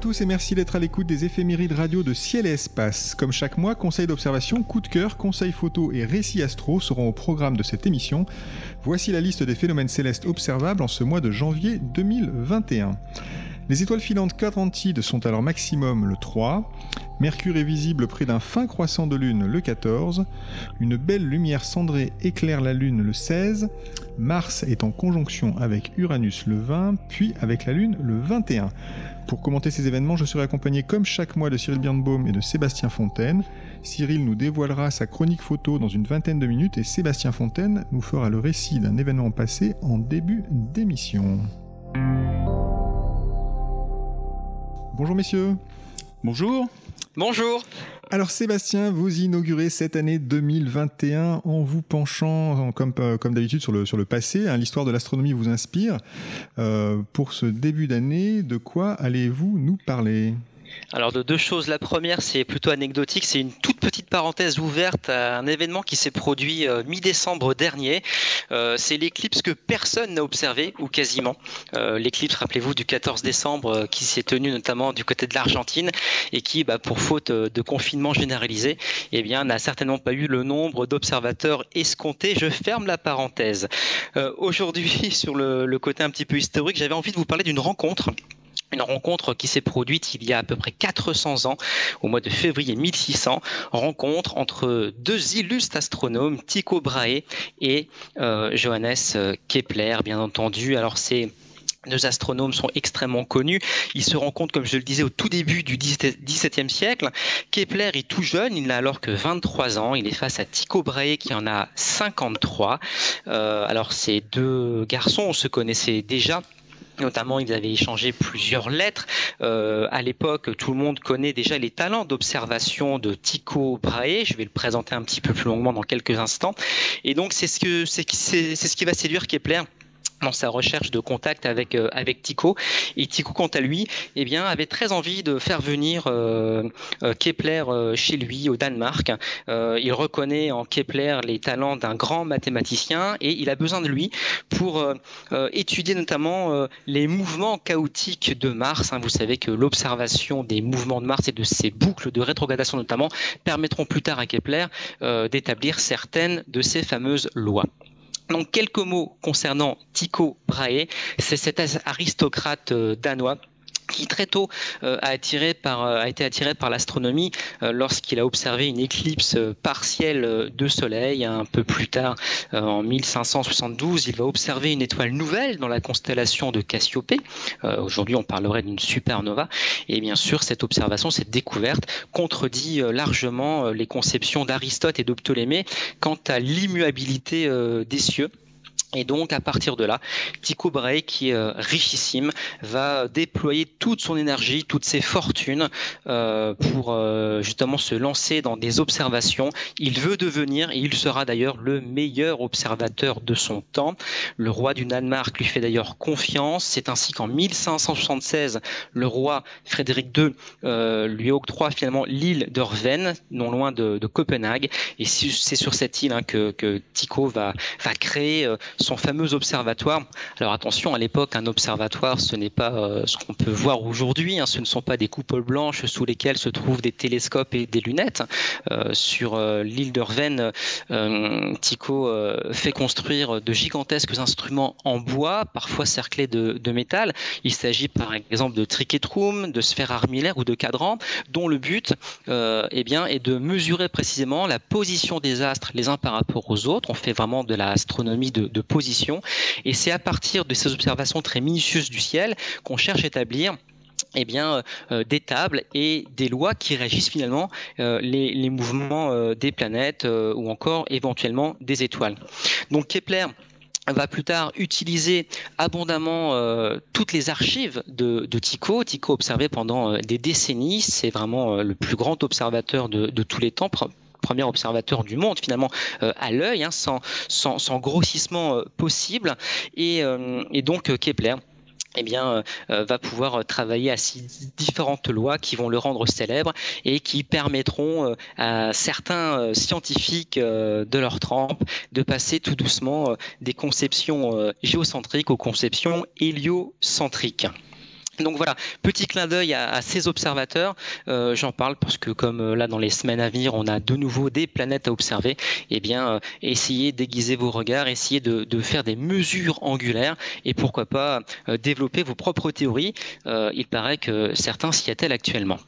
tous et merci d'être à l'écoute des éphémérides radio de Ciel et Espace. Comme chaque mois, conseils d'observation, coup de cœur, conseils photo et récits astro seront au programme de cette émission. Voici la liste des phénomènes célestes observables en ce mois de janvier 2021. Les étoiles filantes quadrantides sont à leur maximum le 3. Mercure est visible près d'un fin croissant de lune le 14. Une belle lumière cendrée éclaire la lune le 16. Mars est en conjonction avec Uranus le 20, puis avec la lune le 21. Pour commenter ces événements, je serai accompagné comme chaque mois de Cyril Birnbaum et de Sébastien Fontaine. Cyril nous dévoilera sa chronique photo dans une vingtaine de minutes et Sébastien Fontaine nous fera le récit d'un événement passé en début d'émission. Bonjour messieurs. Bonjour. Bonjour. Alors Sébastien, vous inaugurez cette année 2021 en vous penchant, comme, euh, comme d'habitude, sur le, sur le passé. Hein, L'histoire de l'astronomie vous inspire. Euh, pour ce début d'année, de quoi allez-vous nous parler? Alors de deux choses. La première, c'est plutôt anecdotique. C'est une toute petite parenthèse ouverte à un événement qui s'est produit euh, mi-décembre dernier. Euh, c'est l'éclipse que personne n'a observé, ou quasiment. Euh, l'éclipse, rappelez-vous, du 14 décembre qui s'est tenue notamment du côté de l'Argentine et qui, bah, pour faute de confinement généralisé, eh n'a certainement pas eu le nombre d'observateurs escomptés. Je ferme la parenthèse. Aujourd'hui, sur le côté un petit peu historique, j'avais envie de vous parler d'une rencontre une rencontre qui s'est produite il y a à peu près 400 ans, au mois de février 1600, rencontre entre deux illustres astronomes, Tycho Brahe et euh, Johannes Kepler, bien entendu. Alors c'est deux astronomes sont extrêmement connus. Ils se rencontrent, comme je le disais, au tout début du XVIIe siècle. Kepler est tout jeune, il n'a alors que 23 ans. Il est face à Tycho Brahe qui en a 53. Euh, alors ces deux garçons se connaissaient déjà Notamment, ils avaient échangé plusieurs lettres. Euh, à l'époque, tout le monde connaît déjà les talents d'observation de Tycho Brahe. Je vais le présenter un petit peu plus longuement dans quelques instants. Et donc, c'est ce c'est ce qui va séduire Kepler dans sa recherche de contact avec euh, avec Tycho. Et Tycho quant à lui eh bien avait très envie de faire venir euh, euh, Kepler chez lui au Danemark. Il reconnaît en Kepler les talents d'un grand mathématicien et il a besoin de lui pour étudier notamment les mouvements chaotiques de Mars. Hein. vous savez que l'observation des mouvements de Mars et de ses boucles de rétrogradation notamment permettront plus tard à Kepler d'établir certaines de ces fameuses lois donc quelques mots concernant Tycho Brahe, c'est cet aristocrate euh, danois qui très tôt euh, euh, a été attiré par l'astronomie euh, lorsqu'il a observé une éclipse partielle de Soleil. Un peu plus tard, en 1572, il va observer une étoile nouvelle dans la constellation de Cassiopée. Aujourd'hui, on parlerait d'une supernova. Et bien sûr, cette observation, cette découverte, contredit largement les conceptions d'Aristote et de Ptolémée quant à l'immuabilité des cieux. Et donc, à partir de là, Tycho Brahe, qui est euh, richissime, va déployer toute son énergie, toutes ses fortunes euh, pour euh, justement se lancer dans des observations. Il veut devenir, et il sera d'ailleurs le meilleur observateur de son temps. Le roi du Danemark lui fait d'ailleurs confiance. C'est ainsi qu'en 1576, le roi Frédéric II lui octroie finalement l'île d'Orven, non loin de, Copenhague. Et c'est sur cette île hein, que, que Tycho va, va créer son fameux observatoire. Alors attention, à l'époque, un observatoire, ce n'est pas euh, ce qu'on peut voir aujourd'hui. Hein. ce ne sont pas des coupoles blanches sous lesquelles se trouvent des télescopes et des lunettes. Euh, sur euh, l'île de Rven, Tycho fait construire de gigantesques instruments en bois, parfois cerclés de, métal. Il s'agit par exemple de triquetrum, de sphères armillaires ou de cadrans, dont le but eh bien, est de mesurer précisément la position des astres les uns par rapport aux autres. On fait vraiment de l'astronomie de position. Et c'est à partir de ces observations très minutieuses du ciel qu'on cherche à établir eh bien, des tables et des lois qui régissent finalement les, les, mouvements des planètes ou encore éventuellement des étoiles. Donc Kepler va plus tard utiliser abondamment euh, toutes les archives de, Tycho. Tycho observé pendant euh, des décennies, c'est vraiment euh, le plus grand observateur de, tous les temps premier observateur du monde finalement à l'œil, hein, sans, grossissement possible. Et, et donc Kepler eh euh, euh, va pouvoir travailler à six différentes lois qui vont le rendre célèbre et qui permettront euh, à certains scientifiques de leur trempe de passer tout doucement des conceptions géocentriques aux conceptions héliocentriques. Donc voilà, petit clin d'œil à, ces observateurs. Euh, j'en parle parce que comme euh, là dans les semaines à venir, on a de nouveau des planètes à observer. Eh bien, euh, essayez d'aiguiser vos regards, essayez de, de, faire des mesures angulaires et pourquoi pas développer vos propres théories. il paraît que certains s'y attellent actuellement.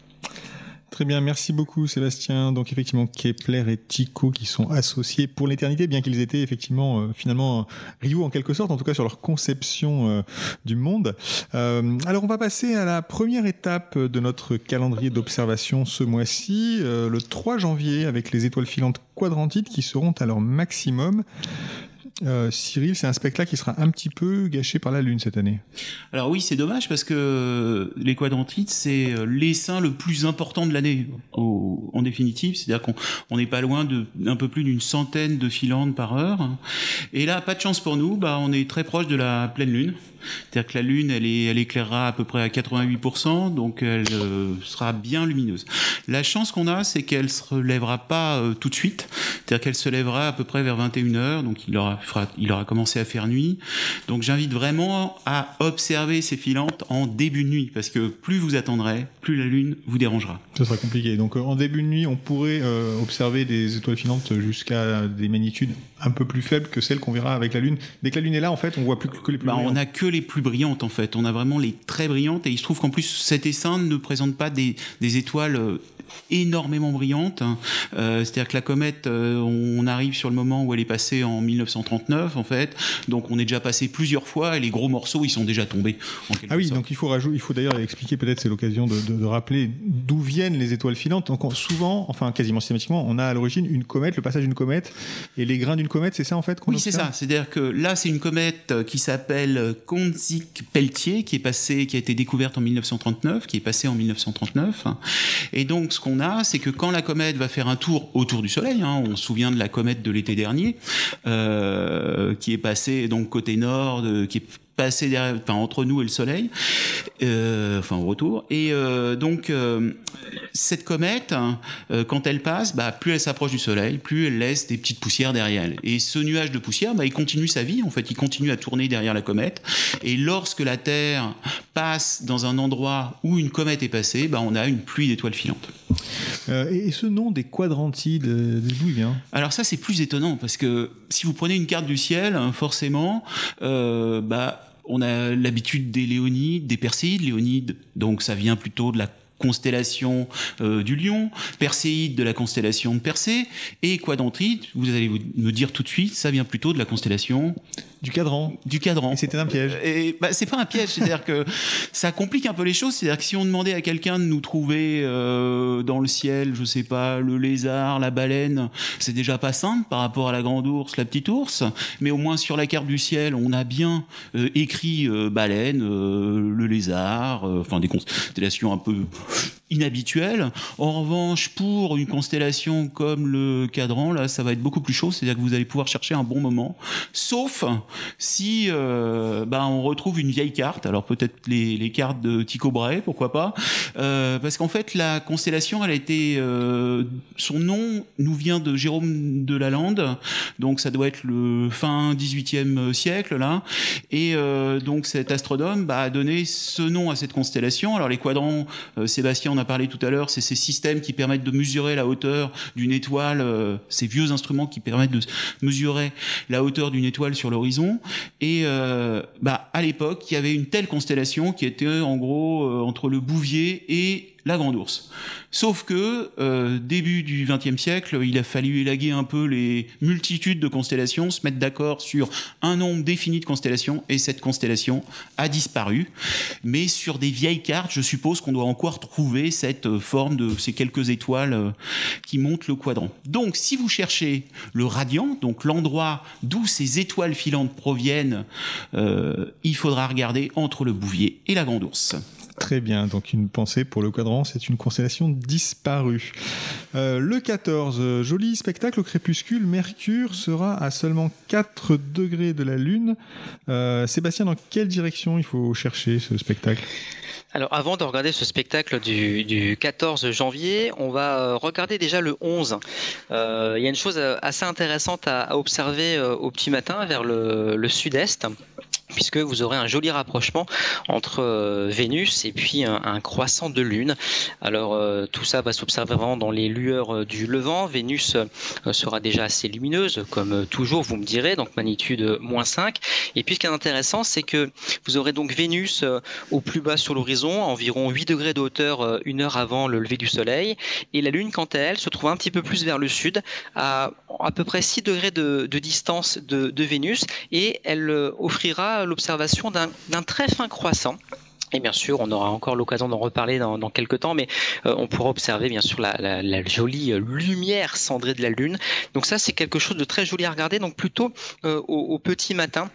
Très bien, merci beaucoup Sébastien. Donc effectivement Kepler et Tycho qui sont associés pour l'éternité, bien qu'ils étaient effectivement euh, finalement rivaux en quelque sorte, en tout cas sur leur conception euh, du monde. Euh, alors on va passer à la première étape de notre calendrier d'observation ce mois-ci, le 3 janvier avec les étoiles filantes quadrantides qui seront à leur maximum. Euh, Cyril, c'est un spectacle qui sera un petit peu gâché par la Lune cette année. Alors oui, c'est dommage parce que les quadrantites, c'est euh, l'essaim le plus important de l'année, en définitive. C'est-à-dire qu'on n'est pas loin d'un peu plus d'une centaine de filantes par heure. Et là, pas de chance pour nous, bah, on est très proche de la pleine Lune. C'est-à-dire que la Lune, elle, est, elle éclairera à peu près à 88%, donc elle euh, sera bien lumineuse. La chance qu'on a, c'est qu'elle se relèvera pas euh, tout de suite. C'est-à-dire qu'elle se lèvera à peu près vers 21h, donc il aura, il aura commencé à faire nuit. Donc j'invite vraiment à observer ces filantes en début de nuit, parce que plus vous attendrez, plus la Lune vous dérangera. Ce sera compliqué. Donc euh, en début de nuit, on pourrait observer des étoiles filantes jusqu'à des magnitudes un peu plus faibles que celles qu'on verra avec la Lune. Dès que la Lune est là, en fait, on voit plus que les plus bah, On a que les plus brillantes en fait. On a vraiment les très brillantes et il se trouve qu'en plus cet essaim ne présente pas des, des étoiles euh, énormément brillante. Hein. Euh, c'est-à-dire que la comète, euh, on arrive sur le moment où elle est passée en 1939, en fait. Donc on est déjà passé plusieurs fois et les gros morceaux, ils sont déjà tombés. ah oui, donc il faut rajouter, il faut d'ailleurs expliquer, peut-être c'est l'occasion de, rappeler d'où viennent les étoiles filantes. Donc souvent, enfin quasiment systématiquement, on a à l'origine une comète, le passage d'une comète et les grains d'une comète, c'est ça en fait Oui, c'est ça. C'est-à-dire que là, c'est une comète qui s'appelle Konzik-Pelletier, qui est passée, qui a été découverte en 1939, qui est passée en 1939. Et donc, qu'on a, c'est que quand la comète va faire un tour autour du Soleil, hein, on se souvient de la comète de l'été dernier, euh, qui est passée donc côté nord, qui est passé derrière, enfin, entre nous et le Soleil, euh, enfin au retour. Et euh, donc euh, cette comète, hein, quand elle passe, bah, plus elle s'approche du Soleil, plus elle laisse des petites poussières derrière elle. Et ce nuage de poussière, bah, il continue sa vie. En fait, il continue à tourner derrière la comète. Et lorsque la Terre passe dans un endroit où une comète est passée, bah, on a une pluie d'étoiles filantes. et ce nom des quadrantides, d'où il vient? Alors ça, c'est plus étonnant parce que si vous prenez une carte du ciel, hein, forcément, bah on a l'habitude des Léonides, des Perséides. Léonides, donc ça vient plutôt de la constellation euh, du lion, Perséide de la constellation de Persée, et Quadantride, vous allez me dire tout de suite, ça vient plutôt de la constellation du cadran. Du cadran. Et c'était un piège. Et bah, c'est pas un piège, c'est-à-dire que ça complique un peu les choses. C'est-à-dire que si on demandait à quelqu'un de nous trouver euh, dans le ciel, je sais pas, le lézard, la baleine, c'est déjà pas simple par rapport à la grande ours, la petite ours. Mais au moins sur la carte du ciel, on a bien euh, écrit euh, baleine, le lézard, enfin des constellations un peu inhabituelles. En revanche, pour une constellation comme le cadran, là, ça va être beaucoup plus chaud. C'est-à-dire que vous allez pouvoir chercher un bon moment. Sauf si euh, bah, on retrouve une vieille carte, alors peut-être les, cartes de Tycho Brahe, pourquoi pas, euh, parce qu'en fait la constellation, elle a été, euh, son nom nous vient de Jérôme de Lalande, donc ça doit être le fin 18e siècle là, et donc cet astronome bah, a donné ce nom à cette constellation. Alors les quadrants, Sébastien en a parlé tout à l'heure, c'est ces systèmes qui permettent de mesurer la hauteur d'une étoile, ces vieux instruments qui permettent de mesurer la hauteur d'une étoile sur l'horizon. Et euh, bah, à l'époque, il y avait une telle constellation qui était en gros euh, entre le Bouvier et la grande ours. Sauf que euh, début du XXe siècle, il a fallu élaguer un peu les multitudes de constellations, se mettre d'accord sur un nombre défini de constellations, et cette constellation a disparu. Mais sur des vieilles cartes, je suppose qu'on doit encore trouver cette euh, forme de ces quelques étoiles euh, qui montent le quadrant. Donc, si vous cherchez le radiant, donc l'endroit d'où ces étoiles filantes proviennent, il faudra regarder entre le Bouvier et la Grande Ourse. Très bien, donc une pensée pour le quadrant, c'est une constellation disparue. Euh, le 14, euh, joli spectacle au crépuscule, Mercure sera à seulement 4 degrés de la Lune. Euh, Sébastien, dans quelle direction il faut chercher ce spectacle? Alors avant de regarder ce spectacle du, 14 janvier, on va regarder déjà le 11. il y a une chose assez intéressante à, observer au petit matin vers le sud-est puisque vous aurez un joli rapprochement entre euh, Vénus et puis un, croissant de Lune. Alors euh, tout ça va s'observer vraiment dans les lueurs euh, du levant. Vénus sera déjà assez lumineuse, comme toujours, vous me direz, donc magnitude moins 5. Et puis ce qui est intéressant, c'est que vous aurez donc Vénus au plus bas sur l'horizon, environ 8 degrés de hauteur une heure avant le lever du Soleil, et la Lune, quant à elle, se trouve un petit peu plus vers le sud, à à peu près 6 degrés de, distance de, de Vénus, et elle offrira l'observation d'un très fin croissant. Et bien sûr, on aura encore l'occasion d'en reparler dans, quelques temps, mais euh, on pourra observer bien sûr la, jolie lumière cendrée de la Lune. Donc ça, c'est quelque chose de très joli à regarder, donc plutôt euh, au, petit matin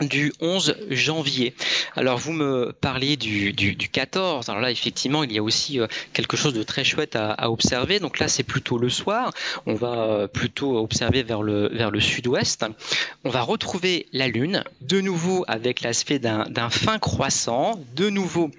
du 11 janvier. Alors vous me parliez du, du, 14. Alors là effectivement il y a aussi euh, quelque chose de très chouette à, observer. Donc là c'est plutôt le soir. On va euh, plutôt observer vers le, vers le sud-ouest. On va retrouver la Lune de nouveau avec l'aspect d'un fin croissant. De nouveau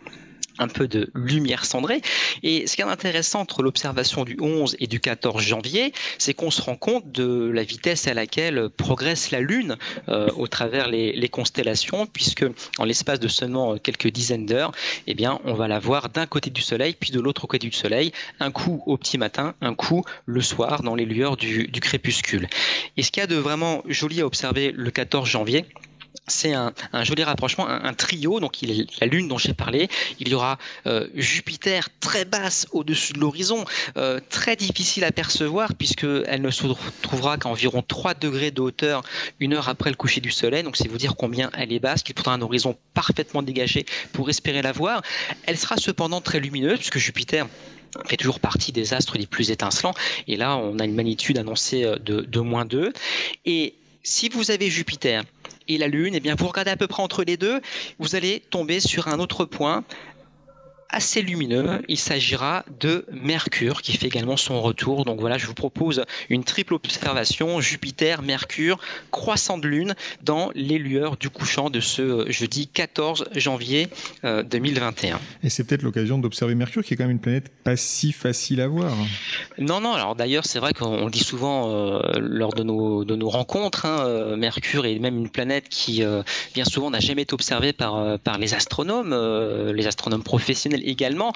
un peu de lumière cendrée. Et ce qui est intéressant entre l'observation du 11 et du 14 janvier, c'est qu'on se rend compte de la vitesse à laquelle progresse la Lune euh, au travers les, constellations, puisque en l'espace de seulement quelques dizaines d'heures, eh bien, on va la voir d'un côté du Soleil, puis de l'autre côté du Soleil, un coup au petit matin, un coup le soir, dans les lueurs du, du crépuscule. Et ce qu'il y a de vraiment joli à observer le 14 janvier, c'est un, joli rapprochement, un, trio. Donc, la Lune dont j'ai parlé. Il y aura euh, Jupiter très basse au-dessus de l'horizon, euh, très difficile à percevoir puisqu'elle ne se trouvera qu'à environ 3 degrés de hauteur une heure après le coucher du Soleil. Donc, c'est vous dire combien elle est basse, qu'il faudra un horizon parfaitement dégagé pour espérer la voir. Elle sera cependant très lumineuse puisque Jupiter fait toujours partie des astres les plus étincelants. Et là, on a une magnitude annoncée euh, de, de moins 2. Et si vous avez Jupiter et la Lune, eh bien vous regardez à peu près entre les deux, vous allez tomber sur un autre point assez lumineux. Il s'agira de Mercure qui fait également son retour. Donc voilà, je vous propose une triple observation Jupiter, Mercure, croissant de lune dans les lueurs du couchant de ce jeudi 14 janvier 2021. Euh, Et c'est peut-être l'occasion d'observer Mercure qui est quand même une planète pas si facile à voir. Non, non, alors d'ailleurs c'est vrai qu'on le dit souvent euh, lors de nos, de nos rencontres, hein, euh, Mercure est même une planète qui bien souvent n'a jamais été observée par, par les astronomes, les astronomes professionnels également.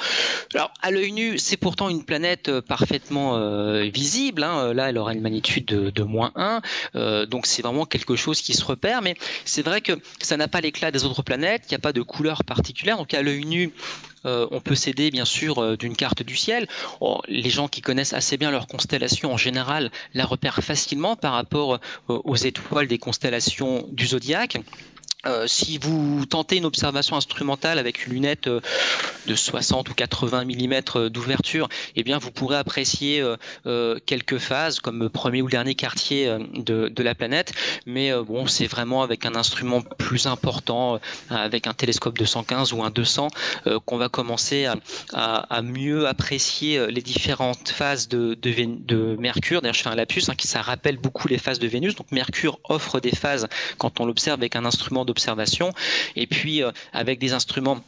Alors, à l'œil nu, c'est pourtant une planète euh, parfaitement euh, visible. Hein. Là, elle aura une magnitude de, moins 1. Euh, donc, c'est vraiment quelque chose qui se repère. Mais c'est vrai que ça n'a pas l'éclat des autres planètes. Il n'y a pas de couleur particulière. Donc, à l'œil nu, on peut s'aider bien sûr d'une carte du ciel. Oh, les gens qui connaissent assez bien leur constellation en général la repèrent facilement par rapport aux étoiles des constellations du zodiaque. Euh, si vous tentez une observation instrumentale avec une lunette euh, de 60 ou 80 mm euh, d'ouverture, eh bien vous pourrez apprécier quelques phases comme premier ou dernier quartier de, la planète. Mais bon, c'est vraiment avec un instrument plus important, avec un télescope de 115 ou un 200, qu'on va commencer à, mieux apprécier les différentes phases de Mercure. D'ailleurs, je fais un lapsus hein, qui ça rappelle beaucoup les phases de Vénus. Donc Mercure offre des phases quand on l'observe avec un instrument de et puis euh, avec des instruments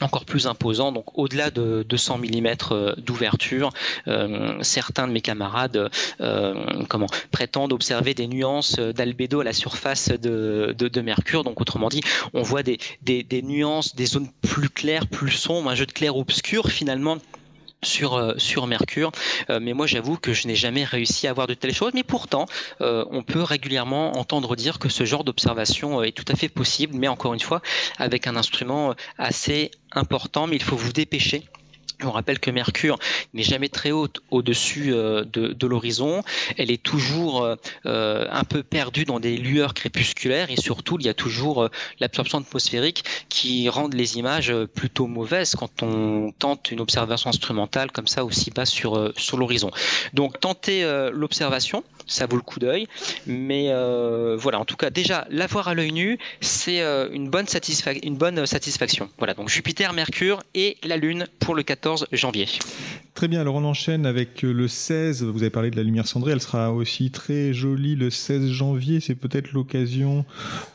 encore plus imposants, donc au-delà de 200 mm euh, d'ouverture. Euh, certains de mes camarades prétendent observer des nuances d'albédo à la surface de, Mercure. Donc autrement dit, on voit des, des, des, nuances, des zones plus claires, plus sombres, un jeu de clair-obscur finalement sur, euh, sur Mercure. Euh, mais moi, j'avoue que je n'ai jamais réussi à voir de telles choses. Mais pourtant, euh, on peut régulièrement entendre dire que ce genre d'observation est tout à fait possible, mais encore une fois, avec un instrument assez important. Mais il faut vous dépêcher On rappelle que Mercure n'est jamais très haute au-dessus euh, de, l'horizon. Elle est toujours euh, euh, un peu perdue dans des lueurs crépusculaires et surtout il y a toujours l'absorption atmosphérique qui rend les images plutôt mauvaises quand on tente une observation instrumentale comme ça aussi bas sur, l'horizon. Donc tenter l'observation, ça vaut le coup d'œil. Mais voilà, en tout cas déjà l'avoir à l'œil nu, c'est une, bonne une bonne satisfaction. Voilà, donc Jupiter, Mercure et la Lune pour le 14 janvier. Très bien, alors on enchaîne avec euh, le 16. Vous avez parlé de la lumière cendrée, elle sera aussi très jolie le 16 janvier. C'est peut-être l'occasion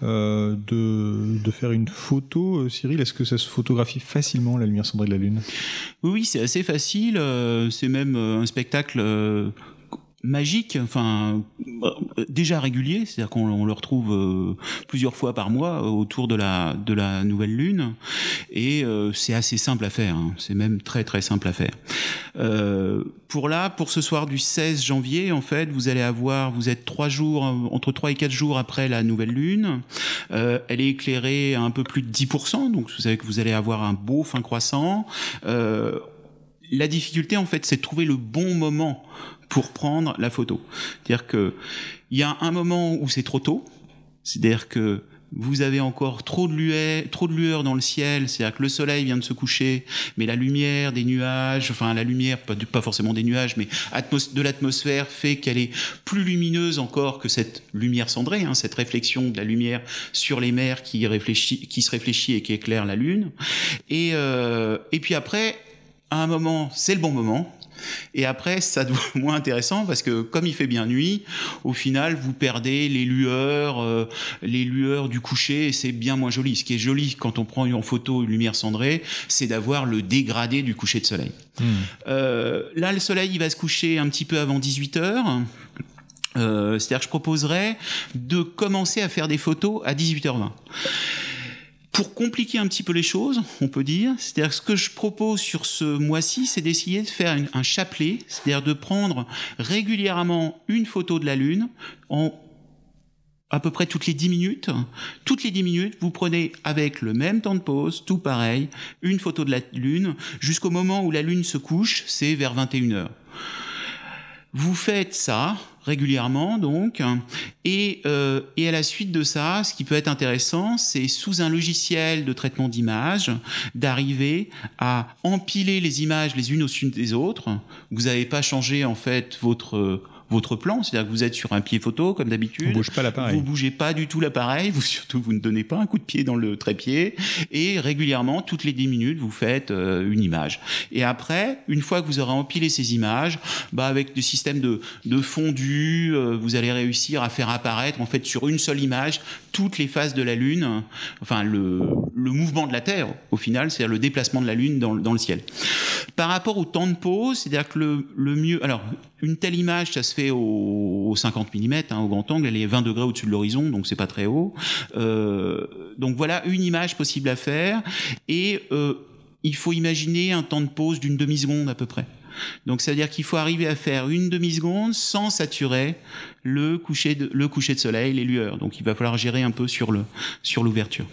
euh, de, faire une photo. Euh, Cyril, est-ce que ça se photographie facilement la lumière cendrée de la Lune? Oui, c'est assez facile. c'est même un spectacle magique, enfin déjà régulier, c'est-à-dire qu'on le retrouve euh, plusieurs fois par mois euh, autour de la nouvelle lune, et euh, c'est assez simple à faire. Hein. c'est même très très simple à faire. pour là, pour ce soir du 16 janvier, en fait, vous allez avoir, vous êtes trois jours, entre trois et quatre jours après la nouvelle lune. elle est éclairée à un peu plus de 10%, donc vous savez que vous allez avoir un beau fin croissant. La difficulté, en fait, c'est de trouver le bon moment pour prendre la photo. C'est-à-dire que il y a un moment où c'est trop tôt, c'est-à-dire que vous avez encore trop de lueur, trop de lueur dans le ciel, c'est-à-dire que le soleil vient de se coucher, mais la lumière des nuages, enfin la lumière, pas, forcément des nuages, mais de l'atmosphère fait qu'elle est plus lumineuse encore que cette lumière cendrée, hein, cette réflexion de la lumière sur les mers qui, qui se réfléchit et qui éclaire la lune. Et, euh, et puis après, à un moment, c'est le bon moment, et après, ça devient moins intéressant parce que comme il fait bien nuit, au final, vous perdez les lueurs, euh, les lueurs du coucher et c'est bien moins joli. Ce qui est joli quand on prend en photo une lumière cendrée, c'est d'avoir le dégradé du coucher de soleil. Hmm. Euh, là, le soleil, il va se coucher un petit peu avant 18 heures. Euh, c'est-à-dire que je proposerais de commencer à faire des photos à 18h20 pour compliquer un petit peu les choses, on peut dire, c'est-à-dire ce que je propose sur ce mois-ci, c'est d'essayer de faire un chapelet, c'est-à-dire de prendre régulièrement une photo de la Lune en à peu près toutes les 10 minutes. Toutes les 10 minutes, vous prenez avec le même temps de pause, tout pareil, une photo de la Lune, jusqu'au moment où la Lune se couche, c'est vers 21h. Vous faites ça régulièrement, donc, et, euh, et à la suite de ça, ce qui peut être intéressant, c'est sous un logiciel de traitement d'images, d'arriver à empiler les images les unes au-dessus des autres. Vous n'avez pas changé en fait votre votre plan, c'est-à-dire que vous êtes sur un pied photo comme d'habitude. Vous bougez pas l'appareil. Vous bougez pas du tout l'appareil, vous surtout vous ne donnez pas un coup de pied dans le trépied et régulièrement toutes les 10 minutes vous faites euh, une image. Et après, une fois que vous aurez empilé ces images, bah avec des systèmes de, de fondu, euh, vous allez réussir à faire apparaître en fait sur une seule image toutes les phases de la Lune, enfin le, le mouvement de la Terre au final, c'est-à-dire le déplacement de la Lune dans, dans le ciel. Par rapport au temps de pause, c'est-à-dire que le, le mieux, alors une telle image, ça se fait au, 50 mm, hein, au grand angle, elle est 20 degrés au-dessus de l'horizon, donc c'est pas très haut. Euh, donc voilà une image possible à faire, et euh, il faut imaginer un temps de pause d'une demi-seconde à peu près. Donc c'est à dire qu'il faut arriver à faire une demi-seconde sans saturer le coucher de, le coucher de soleil, les lueurs. Donc il va falloir gérer un peu sur l'ouverture.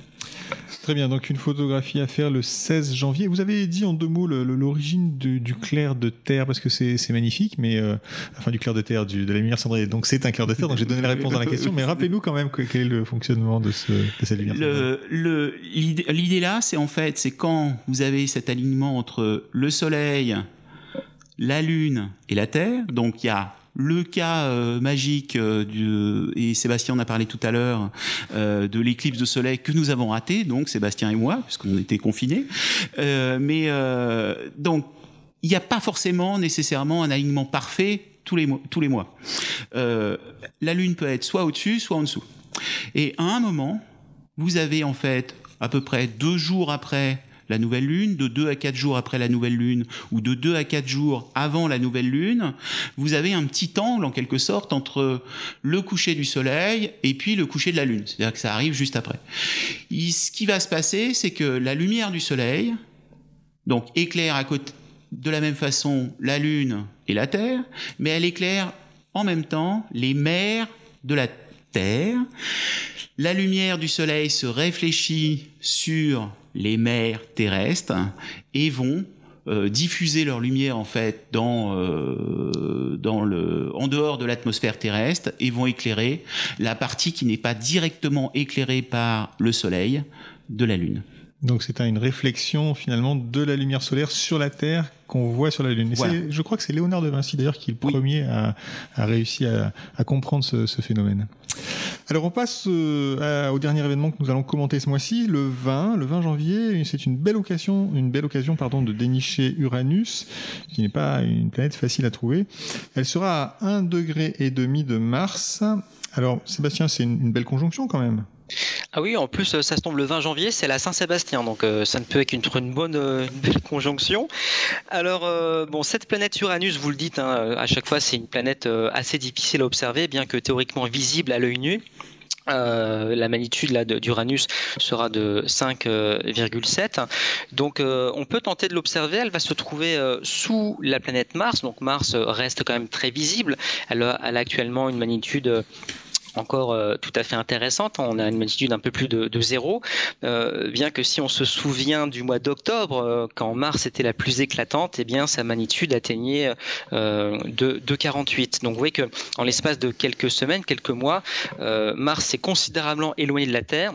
Très bien, donc une photographie à faire le 16 janvier. Vous avez dit en deux mots l'origine du, clair de terre, parce que c'est magnifique, mais euh, enfin du clair de terre, du, de la lumière cendrée. Donc c'est un clair de terre, donc j'ai donné la réponse à la question, mais rappelez-nous quand même quel est le fonctionnement de, ce, de cette lumière L'idée là, c'est en fait, c'est quand vous avez cet alignement entre le Soleil, la Lune et la Terre, donc il y a le cas euh, magique euh, et Sébastien en a parlé tout à l'heure euh, de l'éclipse de soleil que nous avons raté, donc Sébastien et moi, puisqu'on était confinés. mais donc il n'y a pas forcément nécessairement un alignement parfait tous les mois. Tous les mois. la Lune peut être soit au-dessus, soit en dessous. Et à un moment, vous avez en fait à peu près deux jours après la nouvelle lune, de 2 à 4 jours après la nouvelle lune, ou de 2 à 4 jours avant la nouvelle lune, vous avez un petit angle en quelque sorte entre le coucher du soleil et puis le coucher de la lune. C'est-à-dire que ça arrive juste après. ce qui va se passer, c'est que la lumière du soleil, donc éclaire à côté, de la même façon la lune et la terre, mais elle éclaire en même temps les mers de la terre. La lumière du soleil se réfléchit sur les mers terrestres et vont euh, diffuser leur lumière en fait dans, dans le, en dehors de l'atmosphère terrestre et vont éclairer la partie qui n'est pas directement éclairée par le Soleil de la Lune. Donc c'est une réflexion finalement de la lumière solaire sur la Terre qu'on voit sur la Lune. Je crois que c'est Léonard de Vinci d'ailleurs qui est le premier à, à réussir à, comprendre ce, phénomène. Alors on passe euh, au dernier événement que nous allons commenter ce mois-ci, le 20, le 20 janvier. C'est une belle occasion, une belle occasion pardon, de dénicher Uranus, qui n'est pas une planète facile à trouver. Elle sera à 1 degré et demi de Mars. Alors Sébastien, c'est une belle conjonction quand même. Ah oui, en plus, ça se tombe le 20 janvier, c'est la Saint-Sébastien, donc euh, ça ne peut être qu'une bonne euh, belle conjonction. Alors, euh, bon, cette planète Uranus, vous le dites, hein, à chaque fois, c'est une planète assez difficile à observer, bien que théoriquement visible à l'œil nu. la magnitude d'Uranus sera de 5,7. Donc on peut tenter de l'observer. Elle va se trouver sous la planète Mars. Donc Mars reste quand même très visible. Elle a actuellement une magnitude encore euh, tout à fait intéressante. On a une magnitude un peu plus de, zéro, euh, bien que si on se souvient du mois d'octobre, euh, quand Mars était la plus éclatante, eh bien sa magnitude atteignait de, 48. Donc vous voyez que en l'espace de quelques semaines, quelques mois, Mars s'est considérablement éloigné de la Terre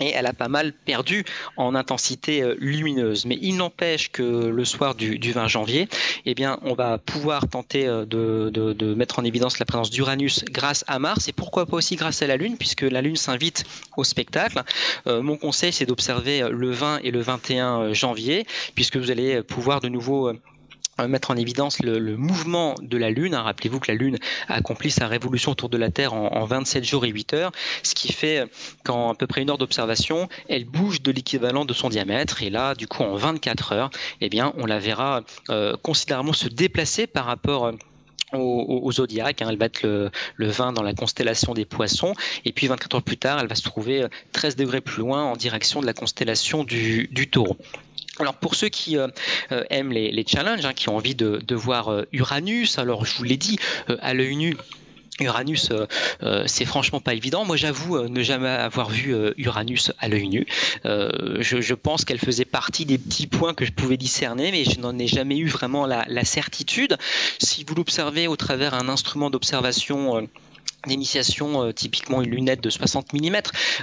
et elle a pas mal perdu en intensité lumineuse. Mais il n'empêche que le soir du, 20 janvier, eh bien, on va pouvoir tenter euh, de, mettre en évidence la présence d'Uranus grâce à Mars et pourquoi aussi grâce à la Lune, puisque la Lune s'invite au spectacle. Euh, mon conseil, c'est d'observer le 20 et le 21 janvier, puisque vous allez pouvoir de nouveau mettre en évidence le, mouvement de la Lune. Hein, rappelez-vous que la Lune a accompli sa révolution autour de la Terre en, 27 jours et 8 heures, ce qui fait qu'en à peu près une heure d'observation, elle bouge de l'équivalent de son diamètre. Et là, du coup, en 24 heures, eh bien, on la verra euh, considérablement se déplacer par rapport euh, au, zodiaque. Hein. Elle va être le, 20 dans la constellation des poissons. Et puis 24 heures plus tard, elle va se trouver 13 degrés plus loin en direction de la constellation du taureau. Alors pour ceux qui euh, euh, aiment les, challenges, hein, qui ont envie de, voir euh, Uranus, alors je vous l'ai dit, à l'œil nu, Uranus, c'est franchement pas évident. Moi, j'avoue ne jamais avoir vu Uranus à l'œil nu. Je, pense qu'elle faisait partie des petits points que je pouvais discerner, mais je n'en ai jamais eu vraiment la, la certitude. Si vous l'observez au travers un instrument d'observation d'initiation, euh, typiquement une lunette de 60 mm,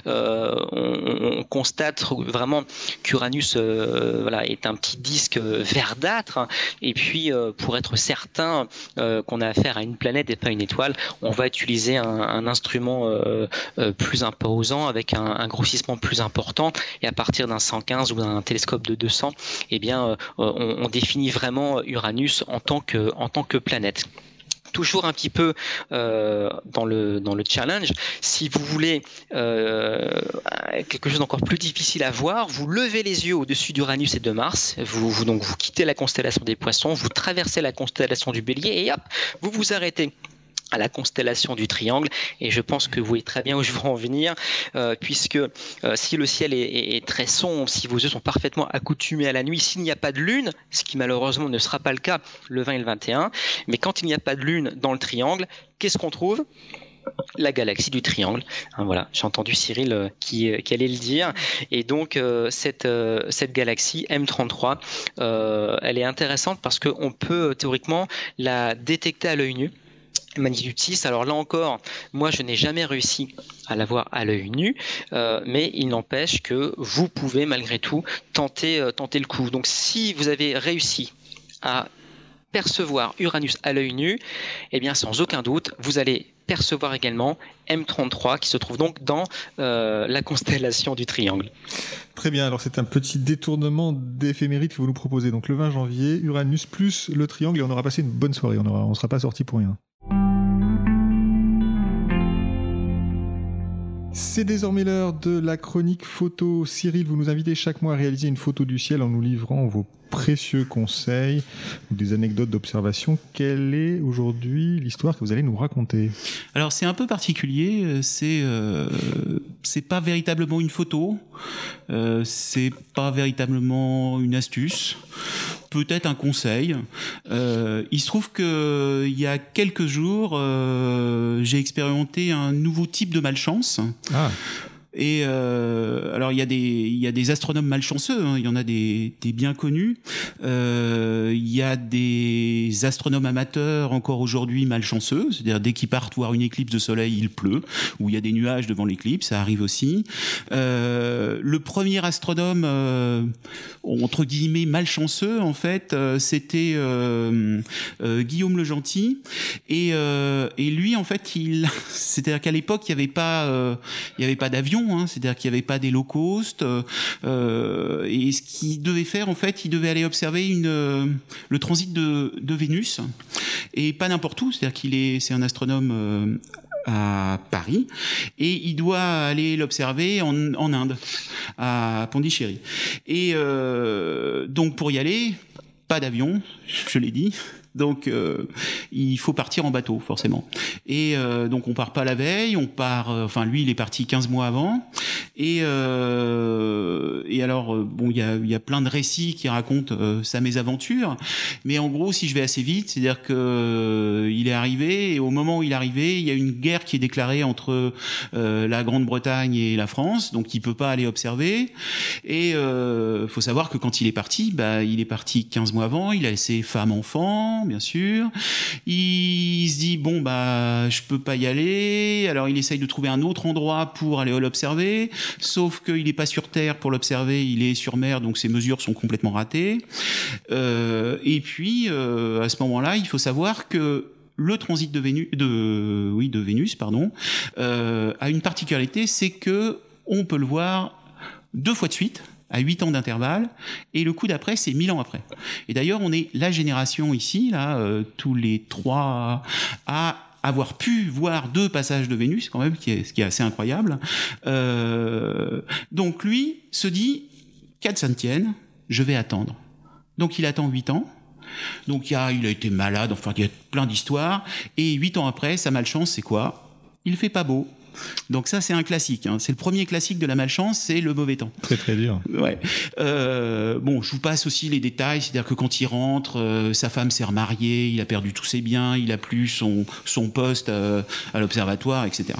euh, on, constate vraiment qu'Uranus euh, voilà, est un petit disque verdâtre. Et puis, pour être certain qu'on a affaire à une planète et pas une étoile, on va utiliser un, instrument plus imposant avec un, grossissement plus important. Et à partir d'un 115 ou d'un télescope de 200, eh bien, on, on définit vraiment Uranus en tant que, en tant que planète toujours un petit peu euh, dans le challenge. Si vous voulez euh, quelque chose d'encore plus difficile à voir, vous levez les yeux au-dessus d'Uranus et de Mars. Vous, vous, donc vous quittez la constellation des Poissons, vous traversez la constellation du Bélier et hop, vous vous arrêtez à la constellation du triangle et je pense que vous voyez très bien où je veux en venir euh, puisque euh, si le ciel est, très sombre, si vos yeux sont parfaitement accoutumés à la nuit, s'il n'y a pas de lune, ce qui malheureusement ne sera pas le cas le 20 et le 21, mais quand il n'y a pas de lune dans le triangle, qu'est-ce qu'on trouve? La galaxie du triangle. Hein, voilà, j'ai entendu Cyril euh, qui, allait le dire. Et donc cette, cette galaxie M33, elle est intéressante parce qu'on peut théoriquement la détecter à l'œil nu. Magnitude 6. Alors là encore, moi je n'ai jamais réussi à la voir à l'œil nu, euh, mais il n'empêche que vous pouvez malgré tout tenter, euh, tenter le coup. Donc si vous avez réussi à percevoir Uranus à l'œil nu, eh bien sans aucun doute, vous allez percevoir également M33 qui se trouve donc dans euh, la constellation du triangle. Très bien, alors c'est un petit détournement d'éphéméride que vous nous proposez. Donc le 20 janvier, Uranus plus le triangle et on aura passé une bonne soirée, on ne sera pas sorti pour rien. C'est désormais l'heure de la chronique photo. Cyril, vous nous invitez chaque mois à réaliser une photo du ciel en nous livrant vos précieux conseils ou des anecdotes d'observation. Quelle est aujourd'hui l'histoire que vous allez nous raconter? Alors c'est un peu particulier, euh, c'est euh, c'est pas véritablement une photo, euh, c'est pas véritablement une astuce, peut-être un conseil. Euh, il se trouve que il y a quelques jours, j'ai expérimenté un nouveau type de malchance. Ah. Et euh, alors il y a des il y a des astronomes malchanceux, hein. il y en a des, des bien connus. Euh, il y a des astronomes amateurs encore aujourd'hui malchanceux, c'est-à-dire dès qu'ils partent voir une éclipse de soleil, il pleut, ou il y a des nuages devant l'éclipse, ça arrive aussi. Euh, le premier astronome euh, entre guillemets malchanceux en fait, euh, c'était euh, Guillaume le Gentil, et, et lui en fait il, c'est-à-dire qu'à l'époque il n'y avait pas il y avait pas d'avion Hein. c'est-à-dire qu'il n'y avait pas des low cost. Euh, euh, et ce qu'il devait faire, en fait, il devait aller observer euh, le transit de, de Vénus, et pas n'importe où. C'est-à-dire qu'il est, c'est un astronome à Paris et il doit aller l'observer en, en, Inde, à Pondichéry. Et donc pour y aller, pas d'avion, je l'ai dit, donc euh, il faut partir en bateau forcément. Et euh, donc on part pas la veille, on part. Euh, enfin lui il est parti 15 mois avant. Et et alors bon il y a, y a plein de récits qui racontent sa mésaventure. Mais en gros si je vais assez vite, c'est-à-dire que il est arrivé et au moment où il est arrivé il y a une guerre qui est déclarée entre la Grande-Bretagne et la France, donc il peut pas aller observer. Et faut savoir que quand il est parti, bah il est parti 15 mois avant, il a laissé femme enfant bien sûr. Il se dit bon bah je peux pas y aller. Alors il essaye de trouver un autre endroit pour aller l'observer. Sauf qu'il n'est pas sur Terre pour l'observer, il est sur mer, donc ses mesures sont complètement ratées. Euh, et puis euh, à ce moment-là, il faut savoir que le transit de Vénus, oui, de Vénus pardon, euh, a une particularité, c'est que on peut le voir deux fois de suite à 8 ans d'intervalle, et le coup d'après, c'est 1000 ans après. Et d'ailleurs, on est la génération ici, là, tous les trois, à avoir pu voir deux passages de Vénus, quand même, ce qui est assez incroyable. Euh, donc lui se dit, qu'à saint tienne, je vais attendre. Donc il attend 8 ans, donc il a, il a été malade, enfin il y a plein d'histoires, et 8 ans après, sa malchance, c'est quoi? Il fait pas beau, donc ça, c'est un classique. Hein. C'est le premier classique de la malchance, c'est le mauvais temps. Très très dur. Ouais. Euh, bon, je vous passe aussi les détails, c'est-à-dire que quand il rentre, euh, sa femme s'est remariée, il a perdu tous ses biens, il a plus son son poste euh, à l'observatoire, etc.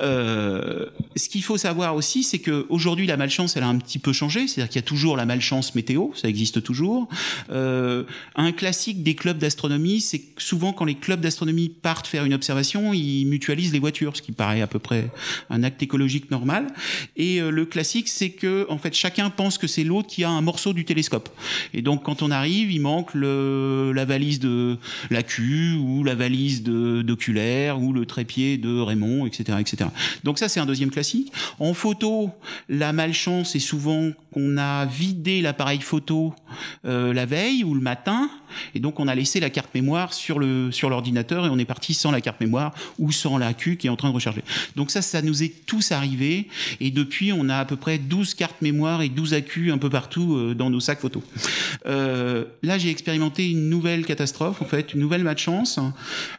ce qu'il faut savoir aussi, c'est que aujourd'hui la malchance, elle a un petit peu changé, c'est-à-dire qu'il y a toujours la malchance météo, ça existe toujours. un classique des clubs d'astronomie, c'est que souvent quand les clubs d'astronomie partent faire une observation, ils mutualisent les voitures, ce qui paraît à peu près un acte écologique normal. Et euh, le classique, c'est que en fait chacun pense que c'est l'autre qui a un morceau du télescope. Et donc quand on arrive, il manque le, la valise de la Q ou la valise d'oculaire ou le trépied de Raymond, etc., etc. Donc ça c'est un deuxième classique. En photo, la malchance est souvent qu'on a vidé l'appareil photo euh, la veille ou le matin, et donc on a laissé la carte mémoire sur le sur l'ordinateur et on est parti sans la carte mémoire ou sans la qui est en train de recharger. Donc ça, ça nous est tous arrivé. Et depuis, on a à peu près 12 cartes mémoire et 12 accus un peu partout euh, dans nos sacs photos. Euh, là, j'ai expérimenté une nouvelle catastrophe, en fait, une nouvelle malchance.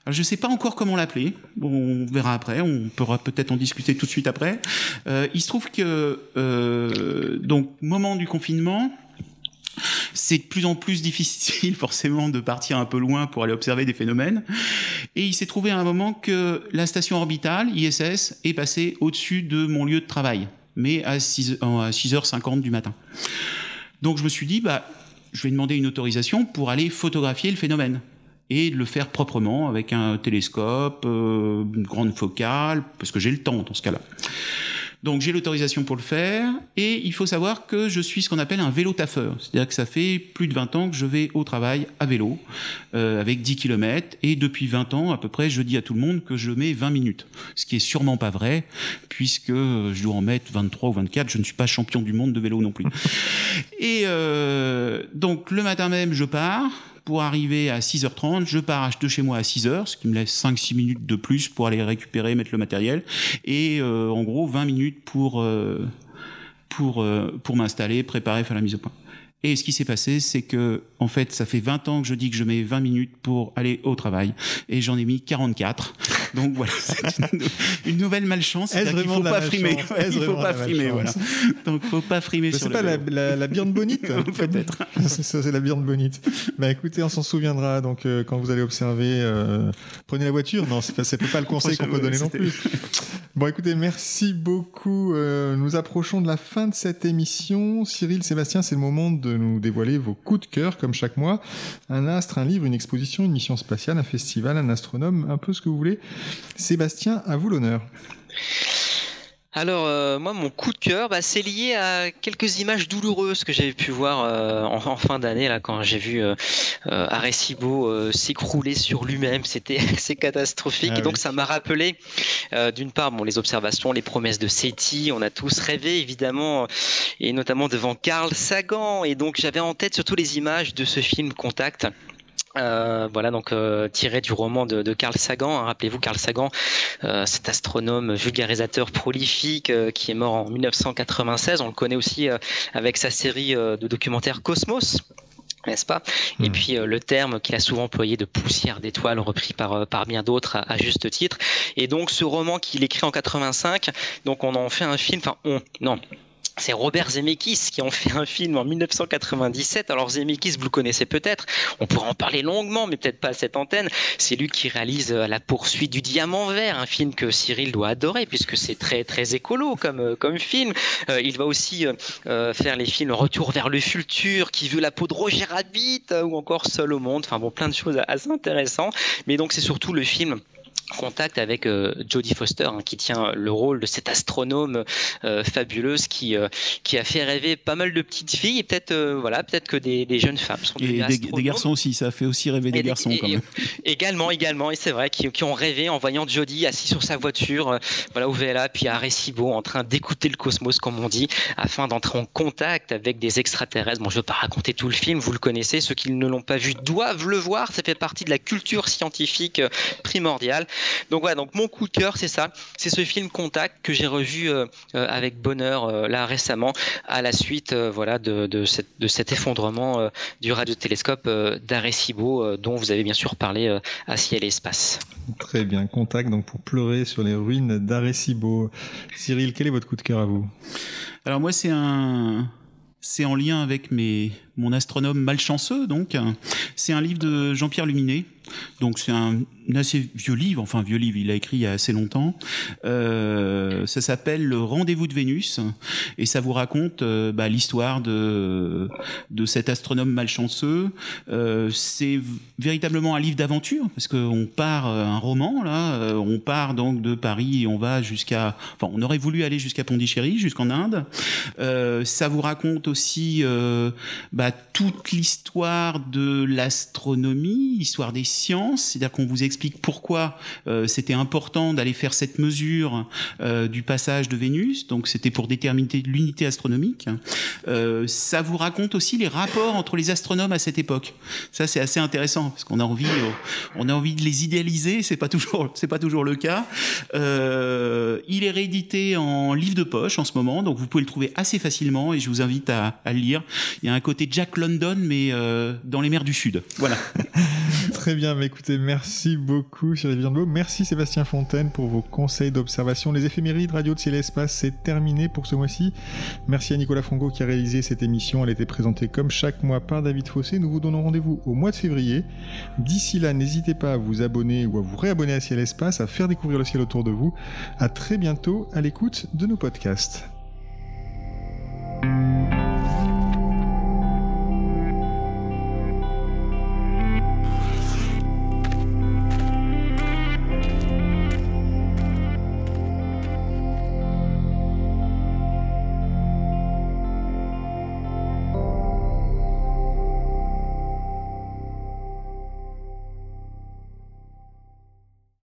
Je ne sais pas encore comment l'appeler. Bon, on verra après. On pourra peut-être en discuter tout de suite après. Euh, il se trouve que, euh, donc, moment du confinement, c'est de plus en plus difficile forcément de partir un peu loin pour aller observer des phénomènes. Et il s'est trouvé à un moment que la station orbitale, ISS, est passée au-dessus de mon lieu de travail, mais à 6, h 50 du matin. Donc je me suis dit, bah, je vais demander une autorisation pour aller photographier le phénomène et de le faire proprement avec un télescope, euh, une grande focale, parce que j'ai le temps dans ce cas-là. Donc j'ai l'autorisation pour le faire et il faut savoir que je suis ce qu'on appelle un vélo taffeur. C'est-à-dire que ça fait plus de 20 ans que je vais au travail à vélo euh, avec 10 km et depuis 20 ans à peu près je dis à tout le monde que je mets 20 minutes. Ce qui est sûrement pas vrai puisque je dois en mettre 23 ou 24. Je ne suis pas champion du monde de vélo non plus. et euh, donc le matin même je pars pour arriver à 6h30, je pars de chez moi à 6h, ce qui me laisse 5-6 minutes de plus pour aller récupérer, mettre le matériel, et euh, en gros 20 minutes pour, euh, euh, pour m'installer, préparer, faire la mise au point. Et ce qui s'est passé, c'est que, en fait, ça fait 20 ans que je dis que je mets 20 minutes pour aller au travail. Et j'en ai mis 44. Donc voilà, c'est une, nouvelle malchance. Il ne faut pas frimer. Il faut pas frimer, voilà. Donc faut pas frimer sur. C'est pas la, la, la bonite Peut-être. c'est la bierne bonite. Bah écoutez, on s'en souviendra. Donc euh, quand vous allez observer, euh, prenez la voiture. Non, c'est pas, pas le conseil qu'on peut donner non plus. Bon écoutez, merci beaucoup. Euh, nous approchons de la fin de cette émission. Cyril, Sébastien, c'est le moment de nous dévoiler vos coups de cœur, comme chaque mois. Un astre, un livre, une exposition, une mission spatiale, un festival, un astronome, un peu ce que vous voulez. Sébastien, à vous l'honneur. Alors euh, moi mon coup de cœur bah, c'est lié à quelques images douloureuses que j'avais pu voir euh, en, fin d'année là quand j'ai vu euh, euh Arecibo s'écrouler sur lui-même. C'était assez catastrophique. Ah et donc ça m'a rappelé d'une part bon les observations les promesses de SETI on a tous rêvé évidemment et notamment devant Carl Sagan. Et donc j'avais en tête surtout les images de ce film Contact euh, voilà donc euh, tiré du roman de, de Carl Sagan. Hein. Rappelez-vous Carl Sagan, euh, cet astronome vulgarisateur prolifique qui est mort en 1996. On le connaît aussi avec sa série de documentaires Cosmos n'est-ce pas? Et hmm. puis le terme qu'il a souvent employé de poussière d'étoiles, repris par, par bien d'autres à, à, juste titre. Et donc ce roman qu'il écrit en 85, donc on en fait un film, enfin on, non, c'est Robert Zemeckis qui ont fait un film en 1997. Alors Zemeckis, vous le connaissez peut-être, on pourrait en parler longuement, mais peut-être pas à cette antenne. C'est lui qui réalise euh, La poursuite du diamant vert, un film que Cyril doit adorer puisque c'est très très écolo comme euh, film. Euh, il va aussi faire les films Retour vers le futur, Qui veut la peau de Roger Rabbit ou encore Seul au monde. Enfin bon, plein de choses assez intéressantes. Mais donc c'est surtout le film contact avec euh, Jodie Foster hein, qui tient le rôle de cette astronome euh, fabuleuse qui euh, qui a fait rêver pas mal de petites filles et peut-être voilà peut-être que des, des, jeunes femmes sont et des, garçons aussi ça a fait aussi rêver des garçons quand même. également également et c'est vrai qui, qui, ont rêvé en voyant Jodie assis sur sa voiture voilà au VLA puis à Arecibo en train d'écouter le cosmos comme on dit afin d'entrer en contact avec des extraterrestres. Bon je veux pas raconter tout le film vous le connaissez ceux qui ne l'ont pas vu doivent le voir ça fait partie de la culture scientifique primordiale donc voilà, donc mon coup de cœur, c'est ça, c'est ce film Contact que j'ai revu euh, euh, avec bonheur euh, là récemment à la suite voilà de, de, cet effondrement du radiotélescope d'Arecibo dont vous avez bien sûr parlé à Ciel et Espace. Très bien, Contact donc pour pleurer sur les ruines d'Arecibo. Cyril, quel est votre coup de cœur à vous? Alors moi c'est un c'est en lien avec mes, mon astronome malchanceux, donc. C'est un livre de Jean-Pierre Luminet. Donc c'est un assez vieux livre, enfin vieux livre, il a écrit il y a assez longtemps. Euh, ça s'appelle Le Rendez-vous de Vénus et ça vous raconte euh, bah, l'histoire de de cet astronome malchanceux. Euh, c'est véritablement un livre d'aventure parce qu'on part un roman là, on part donc de Paris et on va jusqu'à, enfin on aurait voulu aller jusqu'à Pondichéry, jusqu'en Inde. ça vous raconte aussi bah, toute l'histoire de l'astronomie, l'histoire des sciences, c'est-à-dire qu'on vous explique pourquoi euh, c'était important d'aller faire cette mesure euh, du passage de Vénus. Donc c'était pour déterminer l'unité astronomique. Euh, ça vous raconte aussi les rapports entre les astronomes à cette époque. Ça c'est assez intéressant parce qu'on a envie, on a envie de les idéaliser. C'est pas toujours, c'est pas toujours le cas. il est réédité en livre de poche en ce moment, donc vous pouvez le trouver assez facilement et je vous invite à, à le lire. Il y a un côté Jack London mais dans les mers du Sud. Voilà. Très bien, mais écoutez, merci beaucoup Cyril Viandeau. Merci Sébastien Fontaine pour vos conseils d'observation. Les éphémérides Radio de Ciel et Espace, c'est terminé pour ce mois-ci. Merci à Nicolas Frango qui a réalisé cette émission. Elle été présentée comme chaque mois par David Fossé. Nous vous donnons rendez-vous au mois de février. D'ici là, n'hésitez pas à vous abonner ou à vous réabonner à Ciel et Espace, à faire découvrir le ciel autour de vous. À très bientôt à l'écoute de nos podcasts.